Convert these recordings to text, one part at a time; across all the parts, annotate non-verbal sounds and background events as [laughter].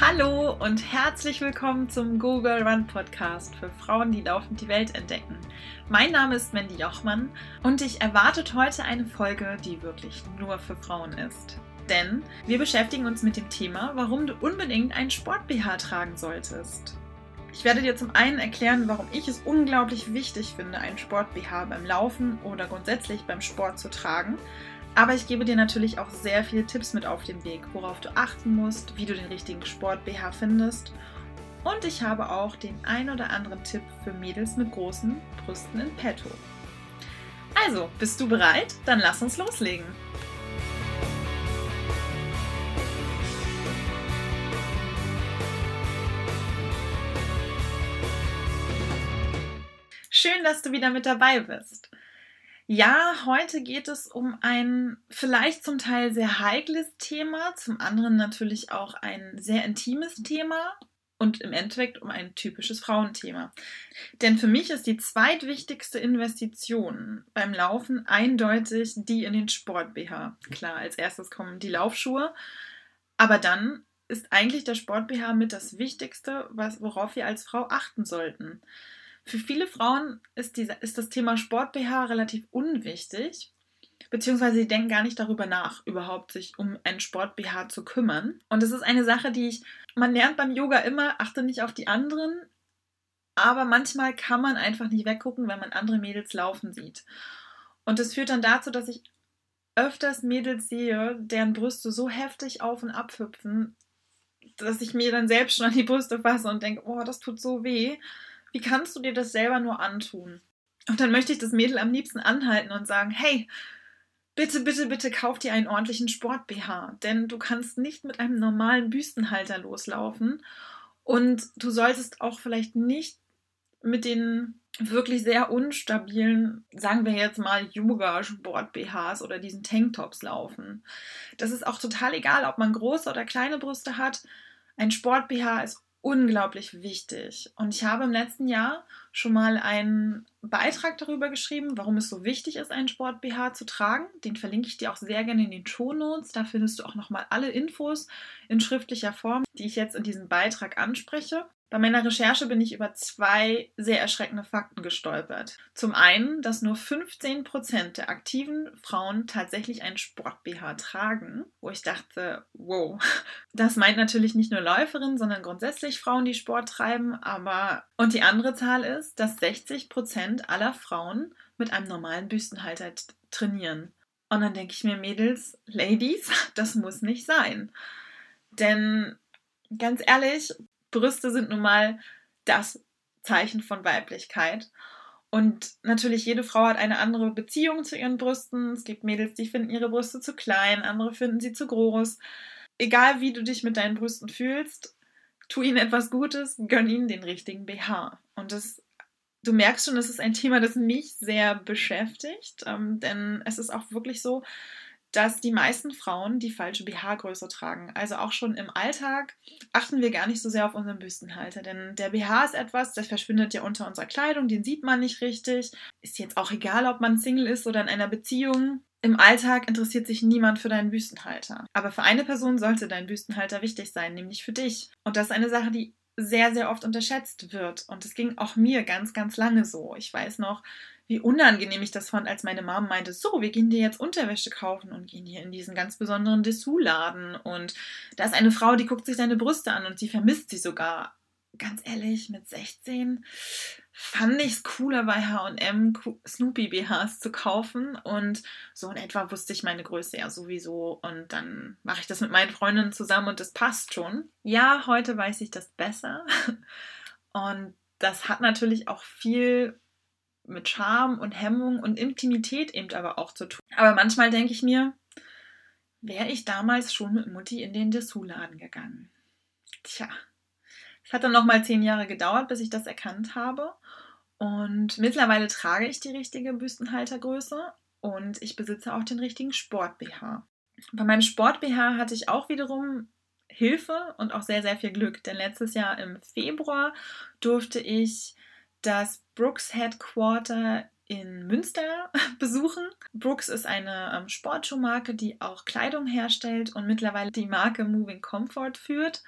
Hallo und herzlich willkommen zum Google Run Podcast für Frauen, die laufend die Welt entdecken. Mein Name ist Mandy Jochmann und ich erwartet heute eine Folge, die wirklich nur für Frauen ist. Denn wir beschäftigen uns mit dem Thema, warum du unbedingt einen Sport-BH tragen solltest. Ich werde dir zum einen erklären, warum ich es unglaublich wichtig finde, einen Sport-BH beim Laufen oder grundsätzlich beim Sport zu tragen. Aber ich gebe dir natürlich auch sehr viele Tipps mit auf den Weg, worauf du achten musst, wie du den richtigen Sport-BH findest. Und ich habe auch den ein oder anderen Tipp für Mädels mit großen Brüsten in petto. Also, bist du bereit? Dann lass uns loslegen. Schön, dass du wieder mit dabei bist. Ja, heute geht es um ein vielleicht zum Teil sehr heikles Thema, zum anderen natürlich auch ein sehr intimes Thema und im Endeffekt um ein typisches Frauenthema. Denn für mich ist die zweitwichtigste Investition beim Laufen eindeutig die in den Sport BH. Klar, als erstes kommen die Laufschuhe, aber dann ist eigentlich der Sport BH mit das Wichtigste, worauf wir als Frau achten sollten. Für viele Frauen ist, dieser, ist das Thema Sport-BH relativ unwichtig, beziehungsweise sie denken gar nicht darüber nach, überhaupt sich um einen Sport-BH zu kümmern. Und das ist eine Sache, die ich, man lernt beim Yoga immer, achte nicht auf die anderen, aber manchmal kann man einfach nicht weggucken, wenn man andere Mädels laufen sieht. Und das führt dann dazu, dass ich öfters Mädels sehe, deren Brüste so heftig auf und ab hüpfen, dass ich mir dann selbst schon an die Brüste fasse und denke, oh, das tut so weh. Wie kannst du dir das selber nur antun? Und dann möchte ich das Mädel am liebsten anhalten und sagen, hey, bitte, bitte, bitte kauf dir einen ordentlichen Sport-BH, denn du kannst nicht mit einem normalen Büstenhalter loslaufen und du solltest auch vielleicht nicht mit den wirklich sehr unstabilen, sagen wir jetzt mal Yoga-Sport-BHs oder diesen Tanktops laufen. Das ist auch total egal, ob man große oder kleine Brüste hat. Ein Sport-BH ist unglaublich wichtig. Und ich habe im letzten Jahr schon mal einen Beitrag darüber geschrieben, warum es so wichtig ist, einen Sport-BH zu tragen. Den verlinke ich dir auch sehr gerne in den Shownotes. Da findest du auch nochmal alle Infos in schriftlicher Form, die ich jetzt in diesem Beitrag anspreche. Bei meiner Recherche bin ich über zwei sehr erschreckende Fakten gestolpert. Zum einen, dass nur 15% der aktiven Frauen tatsächlich ein Sport-BH tragen, wo ich dachte, wow, das meint natürlich nicht nur Läuferinnen, sondern grundsätzlich Frauen, die Sport treiben, aber und die andere Zahl ist, dass 60% aller Frauen mit einem normalen Büstenhalter trainieren. Und dann denke ich mir, Mädels, Ladies, [laughs] das muss nicht sein. Denn ganz ehrlich, Brüste sind nun mal das Zeichen von Weiblichkeit. Und natürlich, jede Frau hat eine andere Beziehung zu ihren Brüsten. Es gibt Mädels, die finden ihre Brüste zu klein, andere finden sie zu groß. Egal wie du dich mit deinen Brüsten fühlst, tu ihnen etwas Gutes, gönn ihnen den richtigen BH. Und das, du merkst schon, das ist ein Thema, das mich sehr beschäftigt, ähm, denn es ist auch wirklich so, dass die meisten Frauen die falsche BH-Größe tragen. Also auch schon im Alltag achten wir gar nicht so sehr auf unseren Büstenhalter, denn der BH ist etwas, das verschwindet ja unter unserer Kleidung, den sieht man nicht richtig. Ist jetzt auch egal, ob man Single ist oder in einer Beziehung. Im Alltag interessiert sich niemand für deinen Büstenhalter. Aber für eine Person sollte dein Büstenhalter wichtig sein, nämlich für dich. Und das ist eine Sache, die sehr, sehr oft unterschätzt wird. Und es ging auch mir ganz, ganz lange so. Ich weiß noch, wie unangenehm ich das fand, als meine Mom meinte, so, wir gehen dir jetzt Unterwäsche kaufen und gehen hier in diesen ganz besonderen Dessous-Laden und da ist eine Frau, die guckt sich deine Brüste an und sie vermisst sie sogar. Ganz ehrlich, mit 16 fand ich es cooler bei H&M Snoopy BHs zu kaufen und so in etwa wusste ich meine Größe ja sowieso und dann mache ich das mit meinen Freundinnen zusammen und das passt schon. Ja, heute weiß ich das besser [laughs] und das hat natürlich auch viel mit Charme und Hemmung und Intimität eben aber auch zu tun. Aber manchmal denke ich mir, wäre ich damals schon mit Mutti in den Dessous-Laden gegangen. Tja, es hat dann nochmal zehn Jahre gedauert, bis ich das erkannt habe. Und mittlerweile trage ich die richtige Büstenhaltergröße und ich besitze auch den richtigen Sport-BH. Bei meinem Sport-BH hatte ich auch wiederum Hilfe und auch sehr, sehr viel Glück, denn letztes Jahr im Februar durfte ich das Brooks Headquarter in Münster [laughs] besuchen. Brooks ist eine ähm, Sportschuhmarke, die auch Kleidung herstellt und mittlerweile die Marke Moving Comfort führt.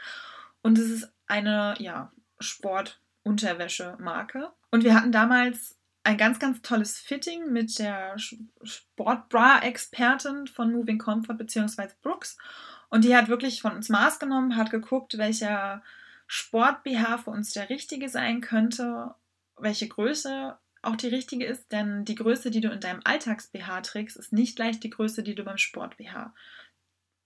Und es ist eine, ja, Sportunterwäsche-Marke. Und wir hatten damals ein ganz, ganz tolles Fitting mit der Sportbra-Expertin von Moving Comfort bzw. Brooks. Und die hat wirklich von uns Maß genommen, hat geguckt, welcher Sport-BH für uns der richtige sein könnte, welche Größe auch die richtige ist, denn die Größe, die du in deinem Alltags-BH trägst, ist nicht gleich die Größe, die du beim Sport-BH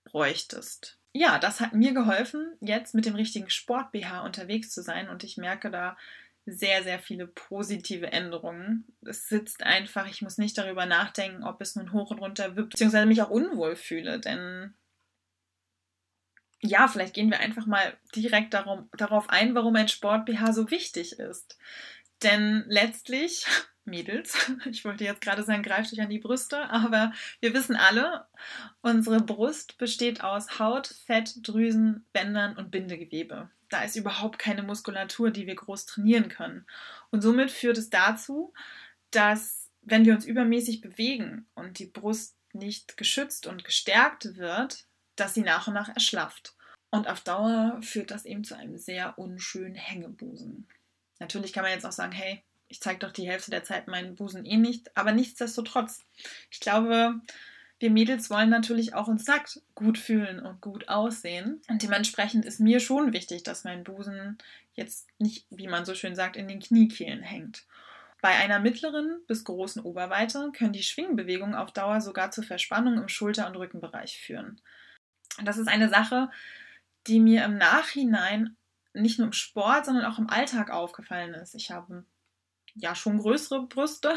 bräuchtest. Ja, das hat mir geholfen, jetzt mit dem richtigen Sport-BH unterwegs zu sein und ich merke da sehr, sehr viele positive Änderungen. Es sitzt einfach, ich muss nicht darüber nachdenken, ob es nun hoch und runter wippt, beziehungsweise mich auch unwohl fühle, denn ja, vielleicht gehen wir einfach mal direkt darum, darauf ein, warum ein Sport-BH so wichtig ist. Denn letztlich, [laughs] Mädels, [laughs] ich wollte jetzt gerade sagen, greift euch an die Brüste, aber wir wissen alle, unsere Brust besteht aus Haut, Fett, Drüsen, Bändern und Bindegewebe. Da ist überhaupt keine Muskulatur, die wir groß trainieren können. Und somit führt es dazu, dass wenn wir uns übermäßig bewegen und die Brust nicht geschützt und gestärkt wird, dass sie nach und nach erschlafft. Und auf Dauer führt das eben zu einem sehr unschönen Hängebusen. Natürlich kann man jetzt auch sagen, hey, ich zeige doch die Hälfte der Zeit meinen Busen eh nicht, aber nichtsdestotrotz, ich glaube, wir Mädels wollen natürlich auch uns nackt gut fühlen und gut aussehen. Und dementsprechend ist mir schon wichtig, dass mein Busen jetzt nicht, wie man so schön sagt, in den Kniekehlen hängt. Bei einer mittleren bis großen Oberweite können die Schwingbewegungen auf Dauer sogar zur Verspannung im Schulter- und Rückenbereich führen. Und das ist eine Sache, die mir im Nachhinein nicht nur im Sport, sondern auch im Alltag aufgefallen ist. Ich habe ja schon größere Brüste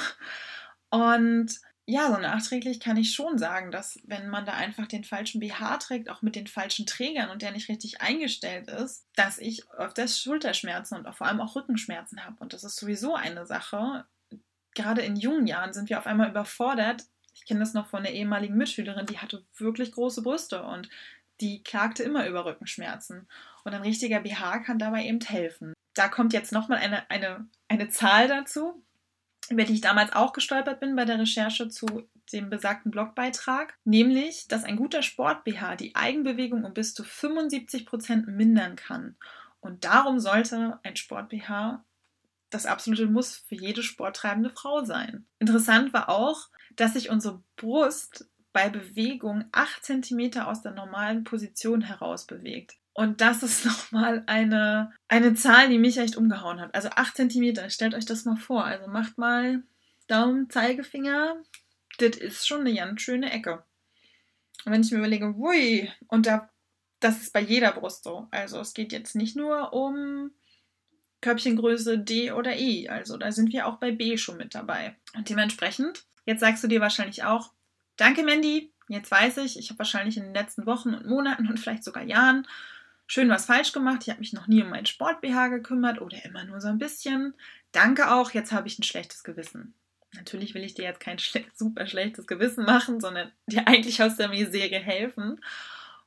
und ja, so nachträglich kann ich schon sagen, dass wenn man da einfach den falschen BH trägt, auch mit den falschen Trägern und der nicht richtig eingestellt ist, dass ich öfters Schulterschmerzen und vor allem auch Rückenschmerzen habe. Und das ist sowieso eine Sache. Gerade in jungen Jahren sind wir auf einmal überfordert. Ich kenne das noch von einer ehemaligen Mitschülerin, die hatte wirklich große Brüste und die klagte immer über Rückenschmerzen. Und ein richtiger BH kann dabei eben helfen. Da kommt jetzt nochmal eine, eine, eine Zahl dazu, über die ich damals auch gestolpert bin bei der Recherche zu dem besagten Blogbeitrag, nämlich, dass ein guter Sport-BH die Eigenbewegung um bis zu 75 Prozent mindern kann. Und darum sollte ein Sport-BH das absolute Muss für jede sporttreibende Frau sein. Interessant war auch, dass sich unsere Brust bei Bewegung 8 cm aus der normalen Position heraus bewegt. Und das ist [laughs] nochmal eine, eine Zahl, die mich echt umgehauen hat. Also 8 cm, stellt euch das mal vor. Also macht mal Daumen, Zeigefinger. Das ist schon eine ganz schöne Ecke. Und wenn ich mir überlege, hui, und da, das ist bei jeder Brust so. Also es geht jetzt nicht nur um Körbchengröße D oder E. Also da sind wir auch bei B schon mit dabei. Und dementsprechend, jetzt sagst du dir wahrscheinlich auch, Danke, Mandy. Jetzt weiß ich, ich habe wahrscheinlich in den letzten Wochen und Monaten und vielleicht sogar Jahren schön was falsch gemacht. Ich habe mich noch nie um meinen Sport-BH gekümmert oder immer nur so ein bisschen. Danke auch, jetzt habe ich ein schlechtes Gewissen. Natürlich will ich dir jetzt kein schle [laughs] super schlechtes Gewissen machen, sondern dir eigentlich aus der Miserie helfen.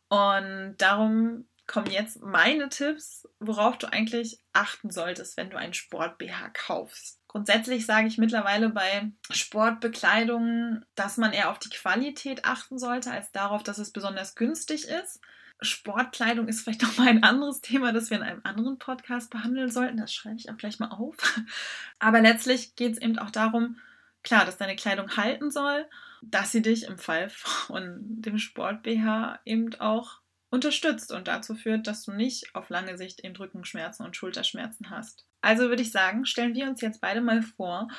Und darum kommen jetzt meine Tipps, worauf du eigentlich achten solltest, wenn du einen Sport-BH kaufst. Grundsätzlich sage ich mittlerweile bei Sportbekleidung, dass man eher auf die Qualität achten sollte, als darauf, dass es besonders günstig ist. Sportkleidung ist vielleicht [laughs] noch mal ein anderes Thema, das wir in einem anderen Podcast behandeln sollten. Das schreibe ich auch gleich mal auf. Aber letztlich geht es eben auch darum, klar, dass deine Kleidung halten soll, dass sie dich im Fall von dem Sport-BH eben auch unterstützt und dazu führt, dass du nicht auf lange Sicht eben Rückenschmerzen und Schulterschmerzen hast. Also würde ich sagen, stellen wir uns jetzt beide mal vor,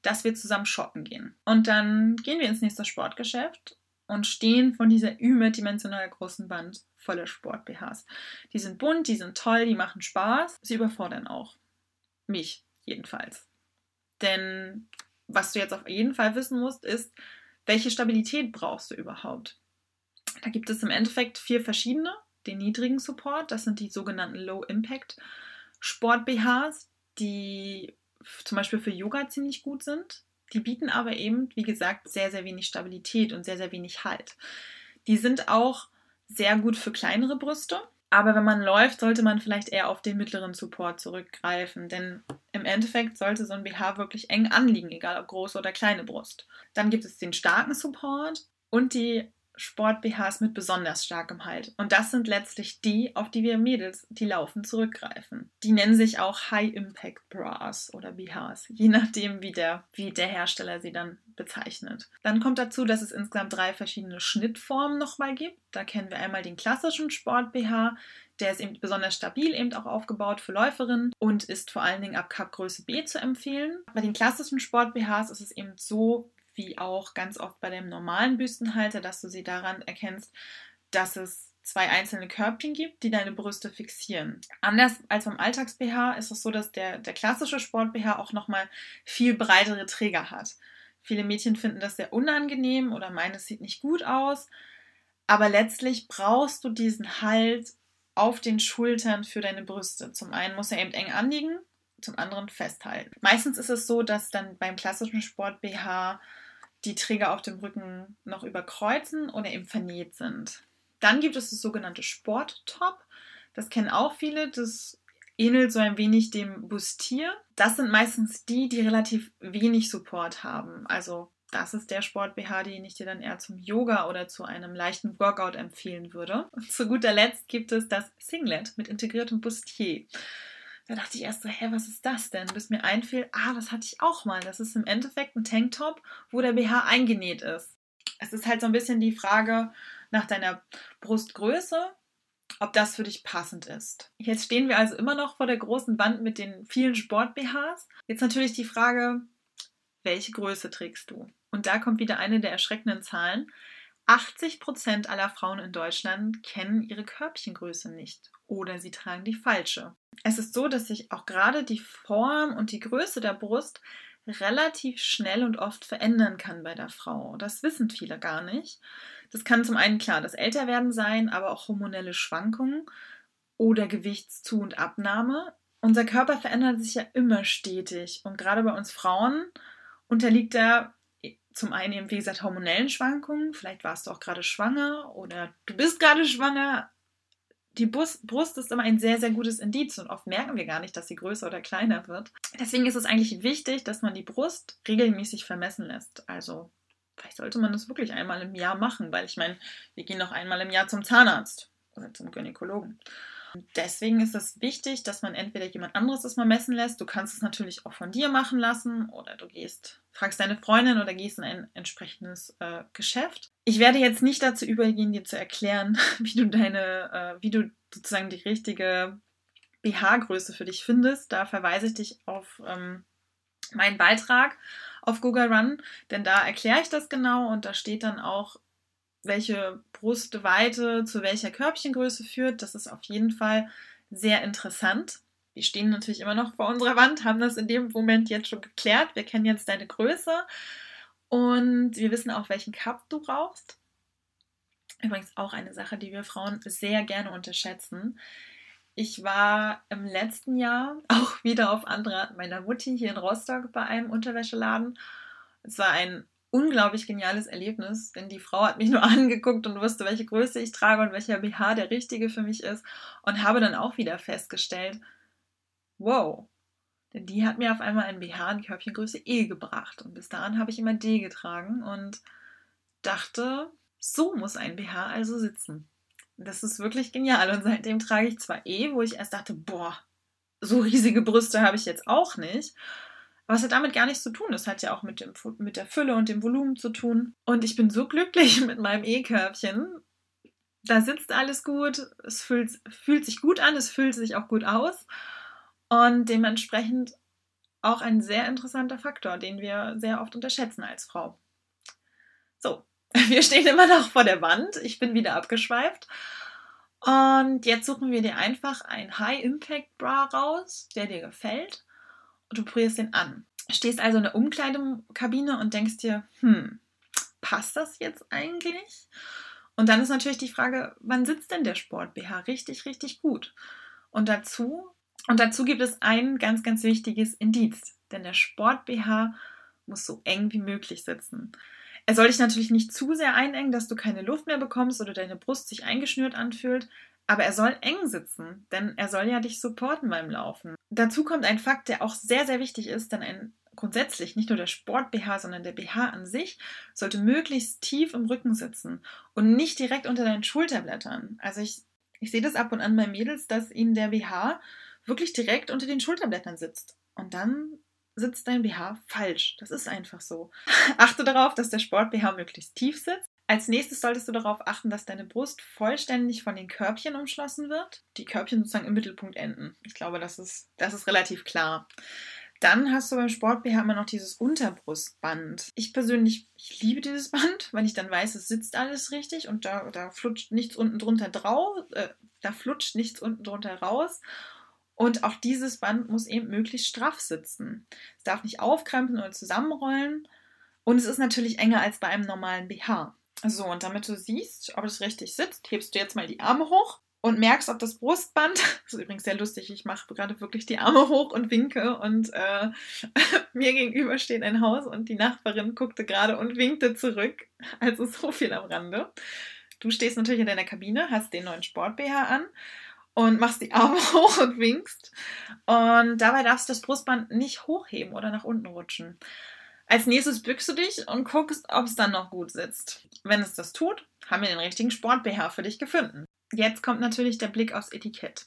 dass wir zusammen shoppen gehen. Und dann gehen wir ins nächste Sportgeschäft und stehen von dieser überdimensional großen Wand voller Sport-BHs. Die sind bunt, die sind toll, die machen Spaß. Sie überfordern auch. Mich jedenfalls. Denn was du jetzt auf jeden Fall wissen musst, ist, welche Stabilität brauchst du überhaupt? Da gibt es im Endeffekt vier verschiedene. Den niedrigen Support, das sind die sogenannten Low Impact Sport BHs, die zum Beispiel für Yoga ziemlich gut sind. Die bieten aber eben, wie gesagt, sehr, sehr wenig Stabilität und sehr, sehr wenig Halt. Die sind auch sehr gut für kleinere Brüste. Aber wenn man läuft, sollte man vielleicht eher auf den mittleren Support zurückgreifen, denn im Endeffekt sollte so ein BH wirklich eng anliegen, egal ob große oder kleine Brust. Dann gibt es den starken Support und die Sport-BHs mit besonders starkem Halt. Und das sind letztlich die, auf die wir Mädels, die laufen, zurückgreifen. Die nennen sich auch High-Impact Bras oder BHs, je nachdem, wie der, wie der Hersteller sie dann bezeichnet. Dann kommt dazu, dass es insgesamt drei verschiedene Schnittformen nochmal gibt. Da kennen wir einmal den klassischen Sport-BH, der ist eben besonders stabil, eben auch aufgebaut für Läuferinnen und ist vor allen Dingen ab Cup-Größe B zu empfehlen. Bei den klassischen Sport-BHs ist es eben so, wie auch ganz oft bei dem normalen Büstenhalter, dass du sie daran erkennst, dass es zwei einzelne Körbchen gibt, die deine Brüste fixieren. Anders als beim Alltags-BH ist es so, dass der, der klassische Sport-BH auch nochmal viel breitere Träger hat. Viele Mädchen finden das sehr unangenehm oder meinen, es sieht nicht gut aus. Aber letztlich brauchst du diesen Halt auf den Schultern für deine Brüste. Zum einen muss er eben eng anliegen, zum anderen festhalten. Meistens ist es so, dass dann beim klassischen Sport BH die Träger auf dem Rücken noch überkreuzen oder eben vernäht sind. Dann gibt es das sogenannte Sporttop. Das kennen auch viele. Das ähnelt so ein wenig dem Bustier. Das sind meistens die, die relativ wenig Support haben. Also das ist der Sport-BH, den ich dir dann eher zum Yoga oder zu einem leichten Workout empfehlen würde. Und zu guter Letzt gibt es das Singlet mit integriertem Bustier. Da dachte ich erst so, hä, was ist das denn? Bis mir einfiel, ah, das hatte ich auch mal. Das ist im Endeffekt ein Tanktop, wo der BH eingenäht ist. Es ist halt so ein bisschen die Frage nach deiner Brustgröße, ob das für dich passend ist. Jetzt stehen wir also immer noch vor der großen Wand mit den vielen Sport-BHs. Jetzt natürlich die Frage, welche Größe trägst du? Und da kommt wieder eine der erschreckenden Zahlen. 80 Prozent aller Frauen in Deutschland kennen ihre Körbchengröße nicht oder sie tragen die falsche. Es ist so, dass sich auch gerade die Form und die Größe der Brust relativ schnell und oft verändern kann bei der Frau. Das wissen viele gar nicht. Das kann zum einen klar das Älterwerden sein, aber auch hormonelle Schwankungen oder Gewichtszu- und Abnahme. Unser Körper verändert sich ja immer stetig und gerade bei uns Frauen unterliegt er zum einen eben, wie gesagt, hormonellen Schwankungen. Vielleicht warst du auch gerade schwanger oder du bist gerade schwanger. Die Brust ist immer ein sehr, sehr gutes Indiz und oft merken wir gar nicht, dass sie größer oder kleiner wird. Deswegen ist es eigentlich wichtig, dass man die Brust regelmäßig vermessen lässt. Also vielleicht sollte man das wirklich einmal im Jahr machen, weil ich meine, wir gehen noch einmal im Jahr zum Zahnarzt oder zum Gynäkologen. Deswegen ist es wichtig, dass man entweder jemand anderes das mal messen lässt. Du kannst es natürlich auch von dir machen lassen oder du gehst, fragst deine Freundin oder gehst in ein entsprechendes äh, Geschäft. Ich werde jetzt nicht dazu übergehen, dir zu erklären, [laughs] wie du deine, äh, wie du sozusagen die richtige BH-Größe für dich findest. Da verweise ich dich auf ähm, meinen Beitrag auf Google Run, denn da erkläre ich das genau und da steht dann auch welche Brustweite zu welcher Körbchengröße führt. Das ist auf jeden Fall sehr interessant. Wir stehen natürlich immer noch vor unserer Wand, haben das in dem Moment jetzt schon geklärt. Wir kennen jetzt deine Größe und wir wissen auch, welchen Cup du brauchst. Übrigens auch eine Sache, die wir Frauen sehr gerne unterschätzen. Ich war im letzten Jahr auch wieder auf Andraht meiner Mutti hier in Rostock bei einem Unterwäscheladen. Es war ein unglaublich geniales Erlebnis, denn die Frau hat mich nur [laughs] angeguckt und wusste, welche Größe ich trage und welcher BH der richtige für mich ist und habe dann auch wieder festgestellt, wow, denn die hat mir auf einmal ein BH in Körbchengröße E gebracht und bis dahin habe ich immer D getragen und dachte, so muss ein BH also sitzen. Das ist wirklich genial und seitdem trage ich zwar E, wo ich erst dachte, boah, so riesige Brüste habe ich jetzt auch nicht aber es hat damit gar nichts zu tun. Es hat ja auch mit, dem, mit der Fülle und dem Volumen zu tun. Und ich bin so glücklich [laughs] mit meinem E-Körbchen. Da sitzt alles gut, es fühlt, fühlt sich gut an, es fühlt sich auch gut aus. Und dementsprechend auch ein sehr interessanter Faktor, den wir sehr oft unterschätzen als Frau. So, [laughs] wir stehen immer noch vor der Wand. Ich bin wieder abgeschweift. Und jetzt suchen wir dir einfach ein High-Impact-Bra raus, der dir gefällt du probierst den an. Stehst also in der Umkleidekabine und denkst dir, hm, passt das jetzt eigentlich? Und dann ist natürlich die Frage, wann sitzt denn der Sport-BH richtig, richtig gut? Und dazu, und dazu gibt es ein ganz, ganz wichtiges Indiz, denn der Sport-BH muss so eng wie möglich sitzen. Er soll dich natürlich nicht zu sehr einengen, dass du keine Luft mehr bekommst oder deine Brust sich eingeschnürt anfühlt, aber er soll eng sitzen, denn er soll ja dich supporten beim Laufen. Dazu kommt ein Fakt, der auch sehr, sehr wichtig ist, denn ein grundsätzlich, nicht nur der Sport-BH, sondern der BH an sich, sollte möglichst tief im Rücken sitzen und nicht direkt unter deinen Schulterblättern. Also ich, ich sehe das ab und an bei Mädels, dass ihnen der BH wirklich direkt unter den Schulterblättern sitzt. Und dann sitzt dein BH falsch. Das ist einfach so. [laughs] Achte darauf, dass der Sport-BH möglichst tief sitzt. Als nächstes solltest du darauf achten, dass deine Brust vollständig von den Körbchen umschlossen wird. Die Körbchen sozusagen im Mittelpunkt enden. Ich glaube, das ist, das ist relativ klar. Dann hast du beim Sport-BH immer noch dieses Unterbrustband. Ich persönlich, ich liebe dieses Band, [laughs] weil ich dann weiß, es sitzt alles richtig und da, da flutscht nichts unten drunter drauf, äh, da flutscht nichts unten drunter raus. Und auch dieses Band muss eben möglichst straff sitzen. Es darf nicht aufkrempeln oder zusammenrollen. Und es ist natürlich enger als bei einem normalen BH. So, und damit du siehst, ob es richtig sitzt, hebst du jetzt mal die Arme hoch und merkst, ob das Brustband, [laughs] das ist übrigens sehr lustig, ich mache gerade wirklich die Arme hoch und winke und äh, [laughs] mir gegenüber steht ein Haus und die Nachbarin guckte gerade und winkte zurück. Also so viel am Rande. Du stehst natürlich in deiner Kabine, hast den neuen Sport-BH an und machst die Arme [laughs] hoch und winkst. Und dabei darfst du das Brustband nicht hochheben oder nach unten rutschen. Als nächstes bückst du dich und guckst, ob es dann noch gut sitzt. Wenn es das tut, haben wir den richtigen Sport-BH für dich gefunden. Jetzt kommt natürlich der Blick aufs Etikett.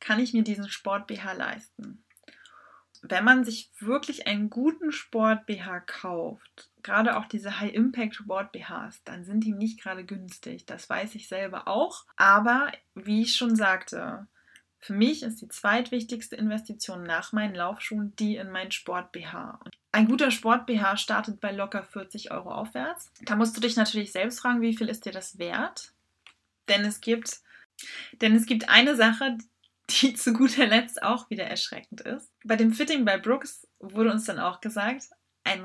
Kann ich mir diesen Sport-BH leisten? Wenn man sich wirklich einen guten Sport-BH kauft, gerade auch diese High-Impact-Sport-BHs, dann sind die nicht gerade günstig. Das weiß ich selber auch. Aber wie ich schon sagte, für mich ist die zweitwichtigste Investition nach meinen Laufschuhen die in meinen Sport-BH. Ein guter Sport-BH startet bei locker 40 Euro aufwärts. Da musst du dich natürlich selbst fragen, wie viel ist dir das wert? Denn es gibt, denn es gibt eine Sache, die zu guter Letzt auch wieder erschreckend ist. Bei dem Fitting bei Brooks wurde uns dann auch gesagt, ein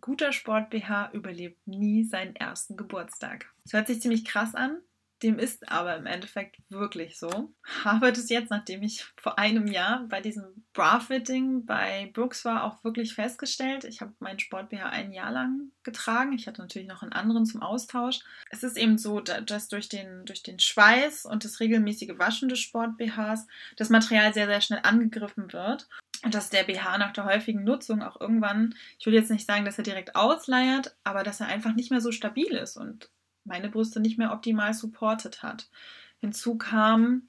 guter Sport-BH überlebt nie seinen ersten Geburtstag. Das hört sich ziemlich krass an, dem ist aber im Endeffekt wirklich so. Habe das jetzt, nachdem ich vor einem Jahr bei diesem Bra-Fitting bei Brooks war, auch wirklich festgestellt. Ich habe meinen Sport-BH ein Jahr lang getragen. Ich hatte natürlich noch einen anderen zum Austausch. Es ist eben so, dass durch den, durch den Schweiß und das regelmäßige Waschen des Sport-BHs das Material sehr, sehr schnell angegriffen wird. Und dass der BH nach der häufigen Nutzung auch irgendwann, ich will jetzt nicht sagen, dass er direkt ausleiert, aber dass er einfach nicht mehr so stabil ist und meine Brüste nicht mehr optimal supportet hat. Hinzu kam,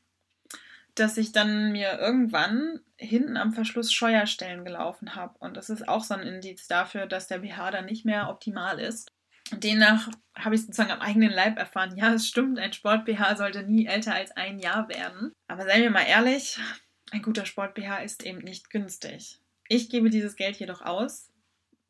dass ich dann mir irgendwann hinten am Verschluss Scheuerstellen gelaufen habe. Und das ist auch so ein Indiz dafür, dass der BH dann nicht mehr optimal ist. Demnach habe ich sozusagen am eigenen Leib erfahren, ja, es stimmt, ein Sport-BH sollte nie älter als ein Jahr werden. Aber seien wir mal ehrlich, ein guter Sport-BH ist eben nicht günstig. Ich gebe dieses Geld jedoch aus,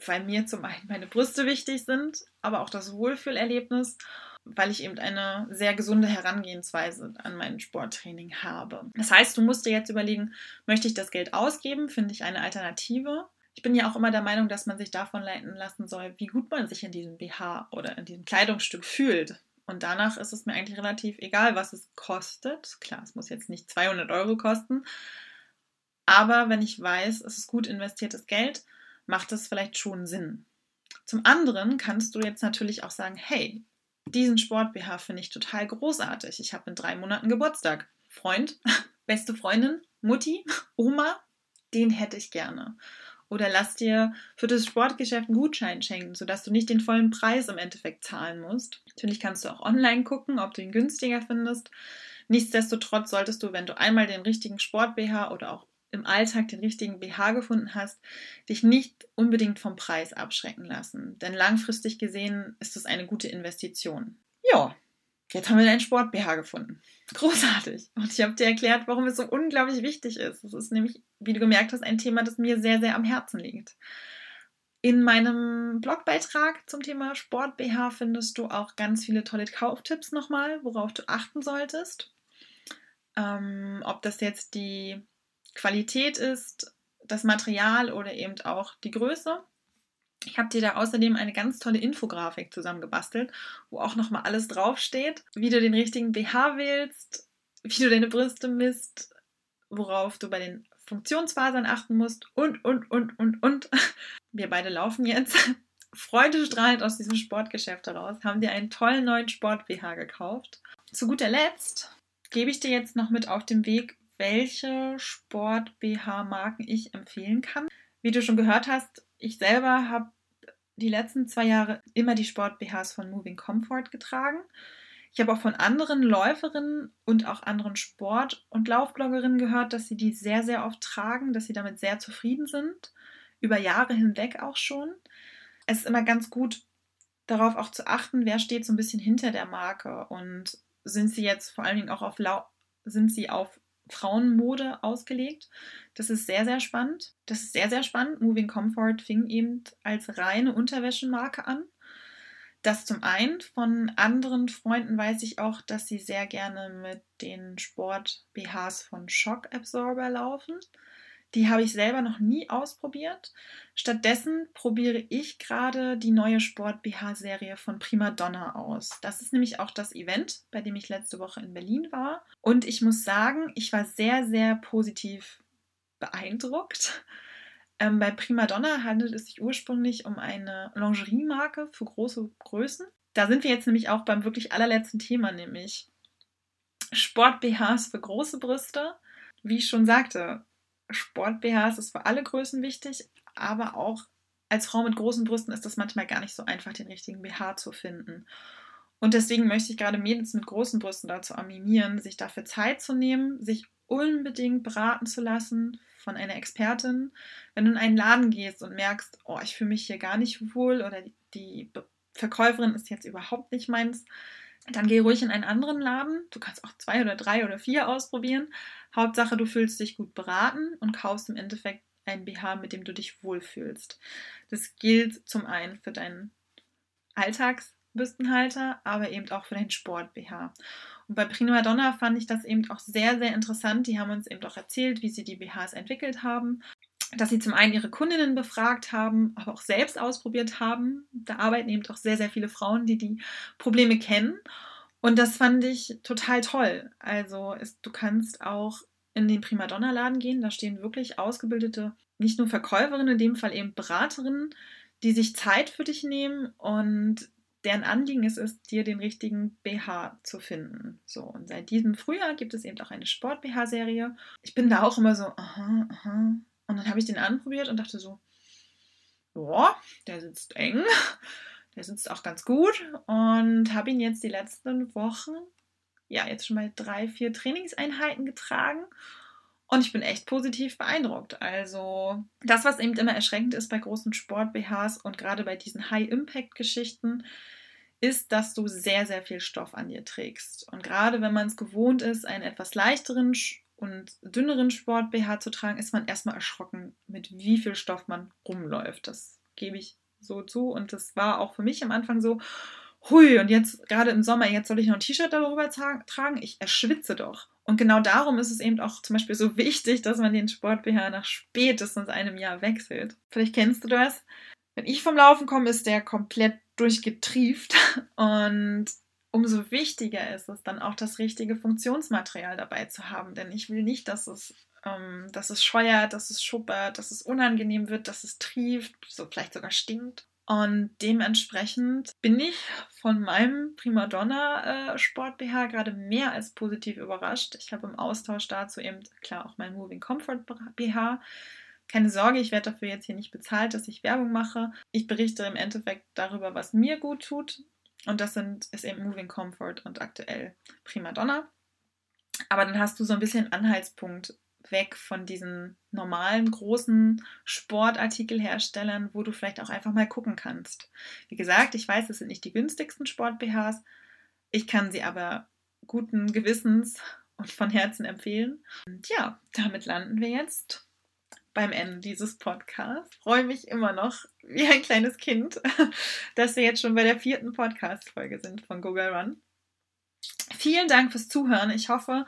weil mir zum einen meine Brüste wichtig sind, aber auch das Wohlfühlerlebnis, weil ich eben eine sehr gesunde Herangehensweise an mein Sporttraining habe. Das heißt, du musst dir jetzt überlegen, möchte ich das Geld ausgeben? Finde ich eine Alternative? Ich bin ja auch immer der Meinung, dass man sich davon leiten lassen soll, wie gut man sich in diesem BH oder in diesem Kleidungsstück fühlt. Und danach ist es mir eigentlich relativ egal, was es kostet. Klar, es muss jetzt nicht 200 Euro kosten. Aber wenn ich weiß, es ist gut investiertes Geld, macht es vielleicht schon Sinn. Zum anderen kannst du jetzt natürlich auch sagen, hey, diesen Sport-BH finde ich total großartig. Ich habe in drei Monaten Geburtstag. Freund, [laughs] beste Freundin, Mutti, Oma, den hätte ich gerne. Oder lass dir für das Sportgeschäft einen Gutschein schenken, sodass du nicht den vollen Preis im Endeffekt zahlen musst. Natürlich kannst du auch online gucken, ob du ihn günstiger findest. Nichtsdestotrotz solltest du, wenn du einmal den richtigen Sport-BH oder auch im Alltag den richtigen BH gefunden hast, dich nicht unbedingt vom Preis abschrecken lassen. Denn langfristig gesehen ist es eine gute Investition. Ja, jetzt haben wir deinen Sport-BH gefunden. Großartig. Und ich habe dir erklärt, warum es so unglaublich wichtig ist. Es ist nämlich, wie du gemerkt hast, ein Thema, das mir sehr, sehr am Herzen liegt. In meinem Blogbeitrag zum Thema Sport BH findest du auch ganz viele tolle Kauftipps nochmal, worauf du achten solltest. Ähm, ob das jetzt die Qualität ist, das Material oder eben auch die Größe. Ich habe dir da außerdem eine ganz tolle Infografik zusammengebastelt, wo auch nochmal alles draufsteht, wie du den richtigen BH wählst, wie du deine Brüste misst, worauf du bei den Funktionsfasern achten musst und, und, und, und, und. [laughs] Wir beide laufen jetzt [laughs] freudestrahlend aus diesem Sportgeschäft heraus, haben dir einen tollen neuen Sport-BH gekauft. Zu guter Letzt gebe ich dir jetzt noch mit auf den Weg, welche Sport-BH-Marken ich empfehlen kann. Wie du schon gehört hast, ich selber habe die letzten zwei Jahre immer die Sport-BHs von Moving Comfort getragen. Ich habe auch von anderen Läuferinnen und auch anderen Sport- und Laufbloggerinnen gehört, dass sie die sehr, sehr oft tragen, dass sie damit sehr zufrieden sind, über Jahre hinweg auch schon. Es ist immer ganz gut, darauf auch zu achten, wer steht so ein bisschen hinter der Marke und sind sie jetzt vor allen Dingen auch auf Lau sind sie auf Frauenmode ausgelegt. Das ist sehr, sehr spannend. Das ist sehr, sehr spannend. Moving Comfort fing eben als reine Unterwäschemarke an. Das zum einen. Von anderen Freunden weiß ich auch, dass sie sehr gerne mit den Sport-BHs von Shock Absorber laufen. Die habe ich selber noch nie ausprobiert. Stattdessen probiere ich gerade die neue Sport-BH-Serie von Prima Donna aus. Das ist nämlich auch das Event, bei dem ich letzte Woche in Berlin war. Und ich muss sagen, ich war sehr, sehr positiv beeindruckt. Ähm, bei Prima Donna handelt es sich ursprünglich um eine Lingerie-Marke für große Größen. Da sind wir jetzt nämlich auch beim wirklich allerletzten Thema, nämlich Sport-BHs für große Brüste. Wie ich schon sagte, Sport-BHs ist für alle Größen wichtig, aber auch als Frau mit großen Brüsten ist es manchmal gar nicht so einfach, den richtigen BH zu finden. Und deswegen möchte ich gerade Mädels mit großen Brüsten dazu animieren, sich dafür Zeit zu nehmen, sich unbedingt beraten zu lassen von einer Expertin. Wenn du in einen Laden gehst und merkst, oh, ich fühle mich hier gar nicht wohl oder die Verkäuferin ist jetzt überhaupt nicht meins, dann geh ruhig in einen anderen Laden. Du kannst auch zwei oder drei oder vier ausprobieren. Hauptsache, du fühlst dich gut beraten und kaufst im Endeffekt ein BH, mit dem du dich wohlfühlst. Das gilt zum einen für deinen Alltagsbüstenhalter, aber eben auch für deinen Sport-BH. Und bei Prima Donna fand ich das eben auch sehr, sehr interessant. Die haben uns eben auch erzählt, wie sie die BHs entwickelt haben dass sie zum einen ihre Kundinnen befragt haben, aber auch selbst ausprobiert haben. Da arbeiten eben doch sehr, sehr viele Frauen, die die Probleme kennen. Und das fand ich total toll. Also es, du kannst auch in den Primadonna-Laden gehen. Da stehen wirklich ausgebildete, nicht nur Verkäuferinnen, in dem Fall eben Beraterinnen, die sich Zeit für dich nehmen und deren Anliegen es ist, dir den richtigen BH zu finden. So, und seit diesem Frühjahr gibt es eben auch eine Sport-BH-Serie. Ich bin da auch immer so, aha, aha. Und dann habe ich den anprobiert und dachte so, ja, der sitzt eng. Der sitzt auch ganz gut und habe ihn jetzt die letzten Wochen, ja, jetzt schon mal drei, vier Trainingseinheiten getragen und ich bin echt positiv beeindruckt. Also, das, was eben immer erschreckend ist bei großen Sport-BHs und gerade bei diesen High-Impact-Geschichten, ist, dass du sehr, sehr viel Stoff an dir trägst. Und gerade wenn man es gewohnt ist, einen etwas leichteren und dünneren Sport-BH zu tragen, ist man erstmal erschrocken, mit wie viel Stoff man rumläuft. Das gebe ich so zu. Und das war auch für mich am Anfang so, hui, und jetzt gerade im Sommer, jetzt soll ich noch ein T-Shirt darüber tragen? Ich erschwitze doch. Und genau darum ist es eben auch zum Beispiel so wichtig, dass man den Sport-BH nach spätestens einem Jahr wechselt. Vielleicht kennst du das. Wenn ich vom Laufen komme, ist der komplett durchgetrieft [laughs] und umso wichtiger ist es dann auch das richtige Funktionsmaterial dabei zu haben, denn ich will nicht, dass es ähm, dass es scheuert, dass es schuppert, dass es unangenehm wird, dass es trieft, so vielleicht sogar stinkt. Und dementsprechend bin ich von meinem Primadonna äh, Sport BH gerade mehr als positiv überrascht. Ich habe im Austausch dazu eben klar auch mein Moving Comfort BH. Keine Sorge, ich werde dafür jetzt hier nicht bezahlt, dass ich Werbung mache. Ich berichte im Endeffekt darüber, was mir gut tut. Und das sind, ist eben Moving Comfort und aktuell Primadonna. Aber dann hast du so ein bisschen Anhaltspunkt, weg von diesen normalen großen Sportartikelherstellern, wo du vielleicht auch einfach mal gucken kannst. Wie gesagt, ich weiß, es sind nicht die günstigsten Sport-BHs. Ich kann sie aber guten Gewissens und von Herzen empfehlen. Und ja, damit landen wir jetzt beim Ende dieses Podcasts. Freue mich immer noch wie ein kleines Kind, [laughs] dass wir jetzt schon bei der vierten Podcast-Folge sind von Google Run. Vielen Dank fürs Zuhören. Ich hoffe,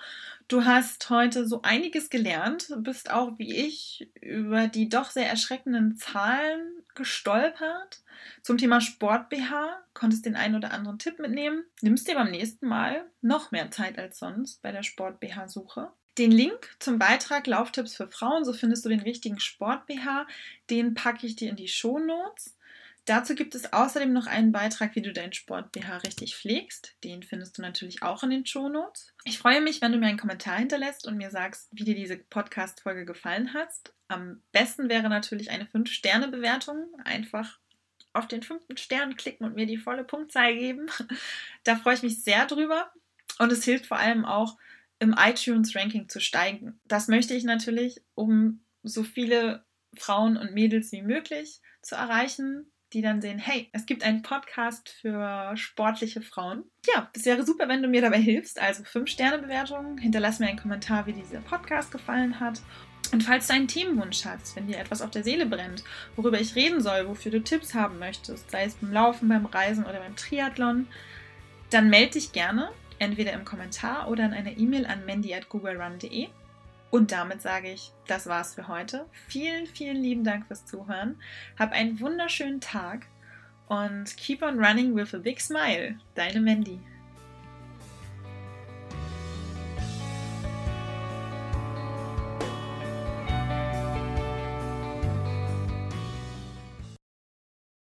Du hast heute so einiges gelernt, bist auch wie ich über die doch sehr erschreckenden Zahlen gestolpert zum Thema Sport BH, konntest den einen oder anderen Tipp mitnehmen. Nimmst dir beim nächsten Mal noch mehr Zeit als sonst bei der Sport BH Suche. Den Link zum Beitrag Lauftipps für Frauen, so findest du den richtigen Sport BH, den packe ich dir in die Show Notes. Dazu gibt es außerdem noch einen Beitrag, wie du deinen Sport BH richtig pflegst. Den findest du natürlich auch in den Shownotes. Ich freue mich, wenn du mir einen Kommentar hinterlässt und mir sagst, wie dir diese Podcast-Folge gefallen hat. Am besten wäre natürlich eine 5-Sterne-Bewertung. Einfach auf den fünften Stern klicken und mir die volle Punktzahl geben. [laughs] Da freue ich mich sehr drüber. Und es hilft vor allem auch, im iTunes-Ranking zu steigen. Das möchte ich natürlich, um so viele Frauen und Mädels wie möglich zu erreichen, die dann sehen, hey, es gibt einen Podcast für sportliche Frauen. Ja, es wäre super, wenn du mir dabei hilfst. Also 5-Sterne-Bewertung, hinterlass mir einen Kommentar, wie dieser Podcast gefallen hat. Und falls du einen Themenwunsch hast, wenn dir etwas auf der Seele brennt, worüber ich reden soll, wofür du Tipps haben möchtest, sei es beim Laufen, beim Reisen oder beim Triathlon, dann melde dich gerne, entweder im Kommentar oder in einer E-Mail an mandy.googlerun.de. Und damit sage ich, das war's für heute. Vielen, vielen lieben Dank fürs Zuhören. Hab einen wunderschönen Tag und keep on running with a big smile. Deine Mandy.